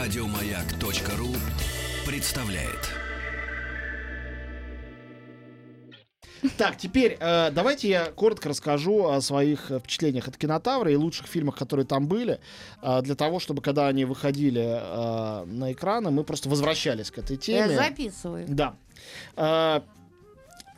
Радиомаяк.ру представляет. Так, теперь э, давайте я коротко расскажу о своих э, впечатлениях от кинотавра и лучших фильмах, которые там были, э, для того, чтобы когда они выходили э, на экраны, мы просто возвращались к этой теме. Я записываю. Да. Э,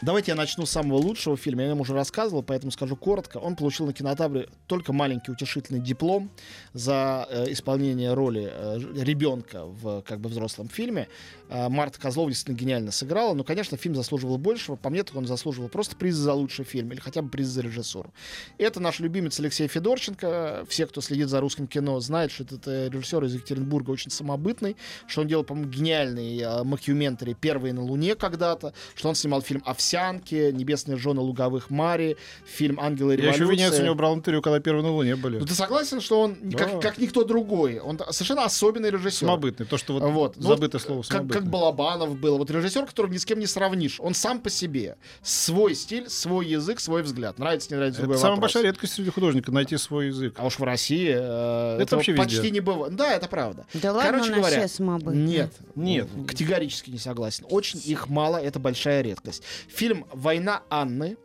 Давайте я начну с самого лучшего фильма. Я вам уже рассказывал, поэтому скажу коротко. Он получил на кинотавре только маленький утешительный диплом за э, исполнение роли э, ребенка в как бы взрослом фильме. Э, Марта Козлова действительно гениально сыграла. Но, конечно, фильм заслуживал большего. По мне, так он заслуживал просто приз за лучший фильм или хотя бы приз за режиссуру. Это наш любимец Алексей Федорченко. Все, кто следит за русским кино, знают, что этот э, режиссер из Екатеринбурга очень самобытный, что он делал, по-моему, гениальный э, макюментари «Первые на Луне» когда-то, что он снимал фильм «Овсянки», «Небесные жены луговых Мари», фильм «Ангелы Я революции». еще в Венеции у него брал интервью, когда первые на Луне были. Ну ты согласен, что он Да. как, как никто другой? Он совершенно особенный режиссер. Самобытный. То, что вот, Вот. Ну, забытое слово Как, как самобытный. Балабанов был. Вот режиссер, которого ни с кем не сравнишь. Он сам по себе. Свой стиль, свой язык, свой взгляд. Нравится, не нравится, Это другой самая вопрос. большая редкость среди художников найти свой язык. А уж в России э, Это вообще почти везде. не бывает. Да, это правда. Да ладно, Короче говоря. Нет, Нет. категорически не согласен. Очень их мало, это большая редкость. Фильм «Война Анны»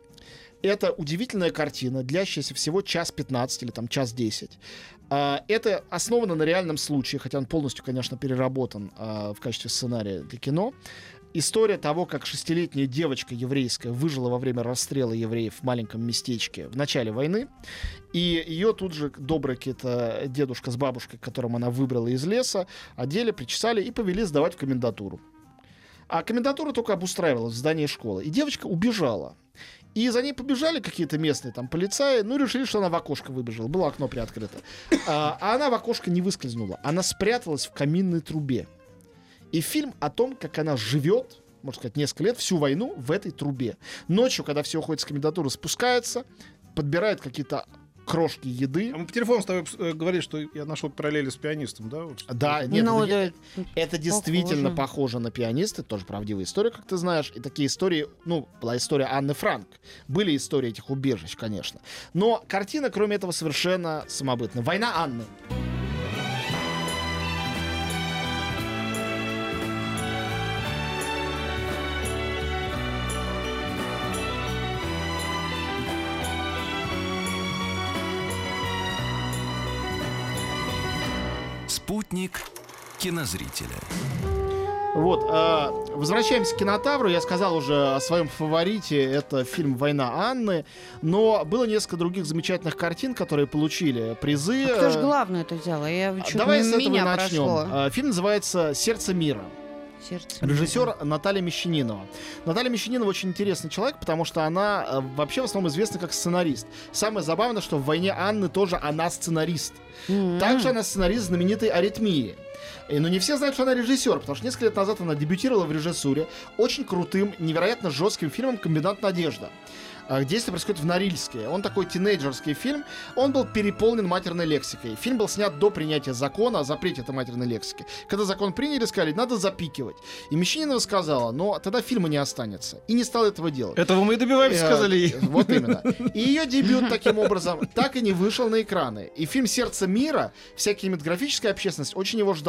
это удивительная картина, длящаяся всего час 15 или там час 10. А, Это основано на реальном случае, хотя он полностью, конечно, переработан а, в качестве сценария для кино. История того, как шестилетняя девочка еврейская выжила во время расстрела евреев в маленьком местечке в начале войны. И ее тут же добрый какие-то дедушка с бабушкой, которым она выбрала из леса, одели, причесали и повели сдавать в комендатуру. А комендатура только обустраивалась в здании школы. И девочка убежала. И за ней побежали какие-то местные там полицаи, ну решили, что она в окошко выбежала. Было окно приоткрыто. А, а она в окошко не выскользнула. Она спряталась в каминной трубе. И фильм о том, как она живет, можно сказать, несколько лет, всю войну в этой трубе. Ночью, когда все уходят с комендатуры, спускается, подбирает какие-то крошки еды. А мы по телефону с тобой э, говорили, что я нашел параллели с пианистом, да? Вот. Да, нет, ну, это, да, это действительно похоже. похоже на пианиста, тоже правдивая история, как ты знаешь. И такие истории, ну, была история Анны Франк. Были истории этих убежищ, конечно. Но картина, кроме этого, совершенно самобытная. Война Анны. Спутник кинозрителя. Вот, э, возвращаемся к кинотавру. Я сказал уже о своем фаворите. Это фильм «Война Анны». Но было несколько других замечательных картин, которые получили призы. А кто же главную это взяла? Я чуть Давай с этого меня начнем. прошло. Э, Фильм называется «Сердце мира». Сердце. Режиссер Наталья Мещанинова. Наталья Мещанинова очень интересный человек, потому что она э, вообще в основном известна как сценарист. Самое забавное, что в «Войне Анны» тоже она сценарист. М. Также она сценарист знаменитой «Аритмии». И, Но не все знают, что она режиссер, потому что несколько лет назад она дебютировала в режиссуре очень крутым, невероятно жестким фильмом «Комбинат Надежда». А, Действие происходит в Норильске. Он такой тинейджерский фильм. Он был переполнен матерной лексикой. Фильм был снят до принятия закона о запрете этой матерной лексики. Когда закон приняли, сказали, надо запикивать. И Мещанинова сказала, но тогда фильма не останется. И не стала этого делать. Этого мы и добиваемся, Э, сказали ей. Вот именно. И ее дебют таким образом так и не вышел на экраны. И фильм «Сердце мира» вся кинематографическая общественность очень его ждала,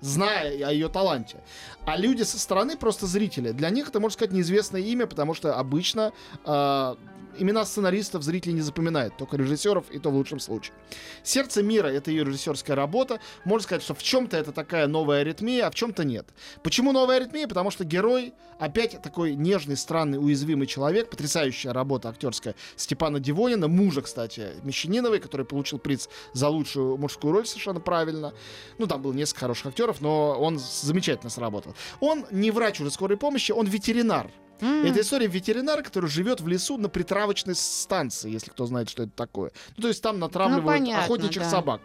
зная о ее таланте. А люди со стороны просто зрители. Для них это, можно сказать, неизвестное имя, потому что обычно э, имена сценаристов зрители не запоминают, только режиссеров, и то в лучшем случае. «Сердце мира» — это ее режиссерская работа. Можно сказать, что в чем-то это такая новая аритмия, а в чем-то нет. Почему новая аритмия? Потому что герой опять такой нежный, странный, уязвимый человек. Потрясающая работа актерская Степана Дивонина, мужа, кстати, Мещаниновой, который получил приз за лучшую мужскую роль совершенно правильно. Ну, там было несколько хороших актеров, но он замечательно сработал. Он не врач уже скорой помощи, он ветеринар. М. Это история ветеринара, который живет в лесу на притравочной станции, если кто знает, что это такое. Ну, то есть там натравливают понятно, охотничьих да. собак.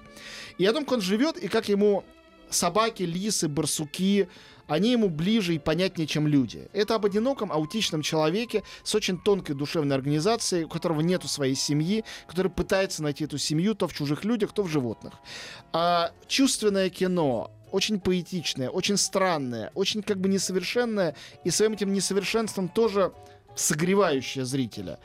И о том, как он живет, и как ему собаки, лисы, барсуки, они ему ближе и понятнее, чем люди. Это об одиноком аутичном человеке с очень тонкой душевной организацией, у которого нету своей семьи, который пытается найти эту семью то в чужих людях, то в животных. А, чувственное кино, очень поэтичное, очень странное, очень как бы несовершенное, и своим этим несовершенством тоже согревающее зрителя.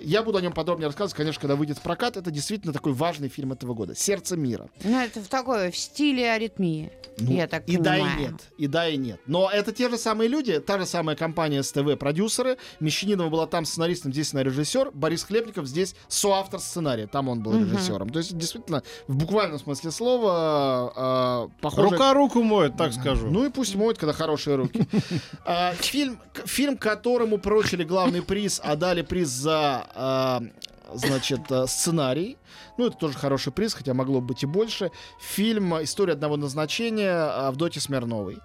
Я буду о нем подробнее рассказывать, конечно, когда выйдет в прокат. Это действительно такой важный фильм этого года. «Сердце мира». Ну, это в такой, в стиле аритмии. Ну, я так и да, понимаю. и нет. И да, и нет. Но это те же самые люди, та же самая компания СТВ продюсеры. Мещанинова была там сценаристом, здесь она режиссер. Борис Хлебников здесь соавтор сценария. Там он был режиссером. То есть, действительно, в буквальном смысле слова, э, похоже... Рука руку моет, так скажу. Ну и пусть моют, когда хорошие руки. А, Фильм, фильм, которому прочили главный приз, а дали приз за а, значит, э, сценарий. Ну, это тоже хороший приз, хотя могло быть и больше. Фильм «История одного назначения» Авдоти Смирновой.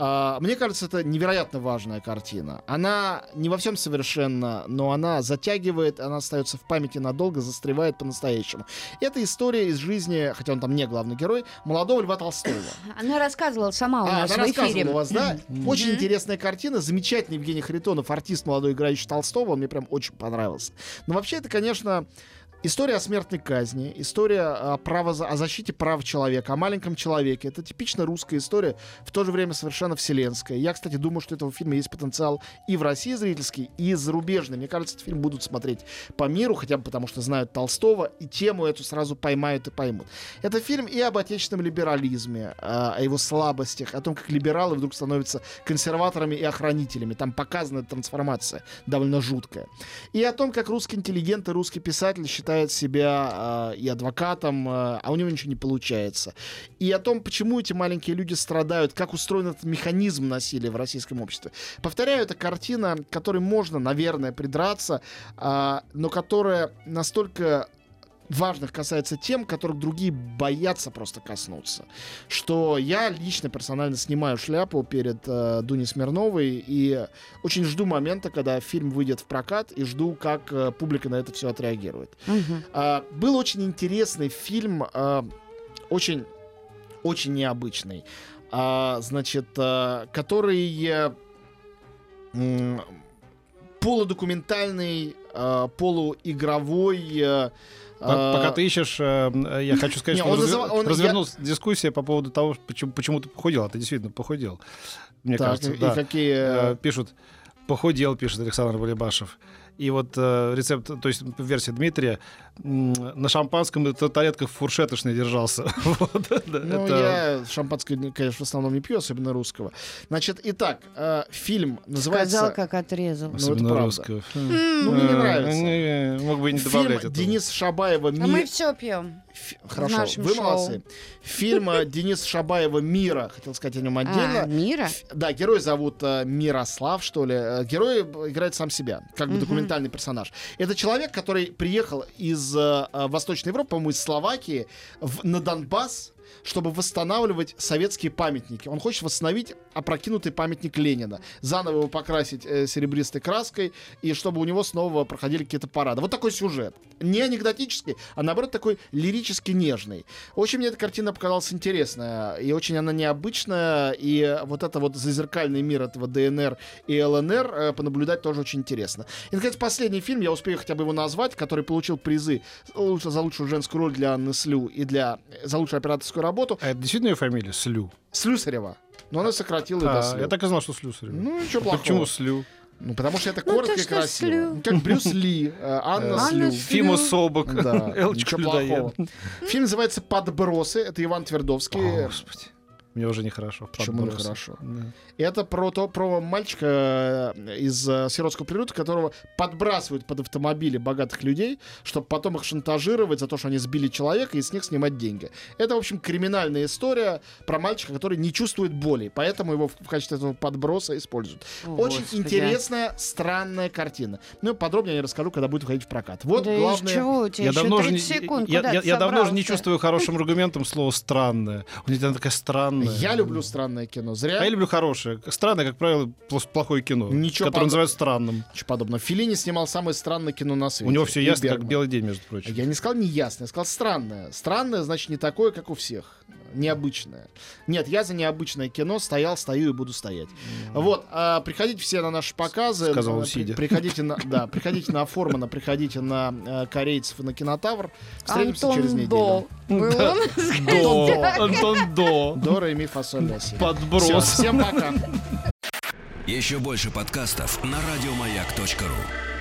А, Мне кажется, это невероятно важная картина. Она не во всем совершенна, но она затягивает, она остается в памяти надолго, застревает по-настоящему. Это история из жизни, хотя он там не главный герой, молодого Льва Толстого. Она рассказывала сама у А, нас она в рассказывала эфире. у вас, да? Очень интересная картина. Замечательный Евгений Харитонов, артист молодой, играющий Толстого. Он мне прям очень понравился. Но вообще это, конечно, История о смертной казни, история о, право, о защите прав человека, о маленьком человеке. Это типично русская история, в то же время совершенно вселенская. Я, кстати, думаю, что этого фильма есть потенциал и в России зрительский, и зарубежный. Мне кажется, этот фильм будут смотреть по миру, хотя бы потому, что знают Толстого, и тему эту сразу поймают и поймут. Это фильм и об отечественном либерализме, а, о его слабостях, о том, как либералы вдруг становятся консерваторами и охранителями. Там показана трансформация довольно жуткая. И о том, как русский интеллигент и русский писатель считает себя э, и адвокатом, э, а у него ничего не получается. И о том, почему эти маленькие люди страдают, как устроен этот механизм насилия в российском обществе. Повторяю, это картина, к которой можно, наверное, придраться, а, но которая настолько важных касается тем, которых другие боятся просто коснуться. Что я лично персонально снимаю шляпу перед э, Дуней Смирновой и очень жду момента, когда фильм выйдет в прокат и жду, как э, публика на это все отреагирует. Мгм. А, был очень интересный фильм, а, очень, очень необычный, а, значит, а, который э, полудокументальный, а, полуигровой. э, а, Пока ты ищешь, э, э, я хочу сказать, Не, что он развернулась дискуссия по поводу того, почему, почему ты похудел. А ты действительно похудел. Мне так, кажется, и да. какие... Э, Пишут, похудел, пишет Александр Балибашев. И вот э, рецепт, то есть версия Дмитрия, на шампанском и та- тарелках фуршеточный держался. Вот, да, Ну, это- я шампанское, конечно, в основном не пью, особенно русского. Значит, итак, э, фильм называется... Сказал, как отрезал. Ну, это Особенно правда. русского. Ну, мне не Э, нравится. Мог бы и не Фильм добавлять этого. Денис Шабаева А «Ми- мы все пьем. Хорошо, вы шоу. молодцы. Фильм э, Дениса Шабаева «Мира», хотел сказать о нем А, отдельно. мира? Ф- Да, герой зовут э, Мирослав, что ли. Герой играет сам себя, как бы Мгм. Документальный персонаж. Это человек, который приехал из э, э, Восточной Европы, по-моему, из Словакии, в- на Донбасс, чтобы восстанавливать советские памятники. Он хочет восстановить опрокинутый памятник Ленина, заново его покрасить э, серебристой краской, и чтобы у него снова проходили какие-то парады. Вот такой сюжет. Не анекдотический, а наоборот такой лирически нежный. Очень мне эта картина показалась интересная, и очень она необычная, и вот это вот зазеркальный мир этого ДНР и ЛНР э, понаблюдать тоже очень интересно. И, наконец, последний фильм, я успею хотя бы его назвать, который получил призы лучше- за лучшую женскую роль для Анны Слю и для за лучшую операторскую работу А это действительно ее фамилия? Слю. Слюсарева. Но она сократила А, до Слю. я так и знал, что Слюсарева. Ну, ничего плохого. Почему Слю? Ну, потому что это Ну, коротко и красиво. Слю. Ну, Как Брюс Ли, э, Анна Слю. Фима Собок. Да, Элочка ничего плохого. Людоед. Фильм называется «Подбросы». Это Иван Твердовский. О, Господи. Мне уже нехорошо. Почему Подбросы. нехорошо? Да. Это про, то, про мальчика э, из э, сиротского приюта, которого подбрасывают под автомобили богатых людей, чтобы потом их шантажировать за то, что они сбили человека и с них снимать деньги. Это, в общем, криминальная история про мальчика, который не чувствует боли, поэтому его в, в качестве этого подброса используют. О, Очень Господи. интересная, странная картина. Ну, подробнее я расскажу, когда будет выходить в прокат. Вот да главное... чего у тебя Я еще давно, уже 30 не, секунд? я, я- я давно уже не чувствую хорошим аргументом слово странное. У тебя такая странная. Я люблю странное кино. Зря. А я люблю хорошее. Странное, как правило, плохое кино, Ничего которое подо- называют странным. Ничего подобного. Филини снимал самое странное кино на свете. У него все ясно, как белый день, между прочим. Я не сказал неясное, я сказал странное. Странное, значит, не такое, как у всех. Необычное. Нет, я за необычное кино стоял, стою и буду стоять. Вот, а, приходите все на наши показы. Сказал при- сидя. приходите на, да, приходите на Формана, приходите на э, корейцев и на кинотавр. Встретимся Антон через неделю. До. Был он? До, Антон До. До Ре, ми, фа, соль, ля, си. Всё, Подброс. всем пока. Еще больше подкастов на радиомаяк.ру.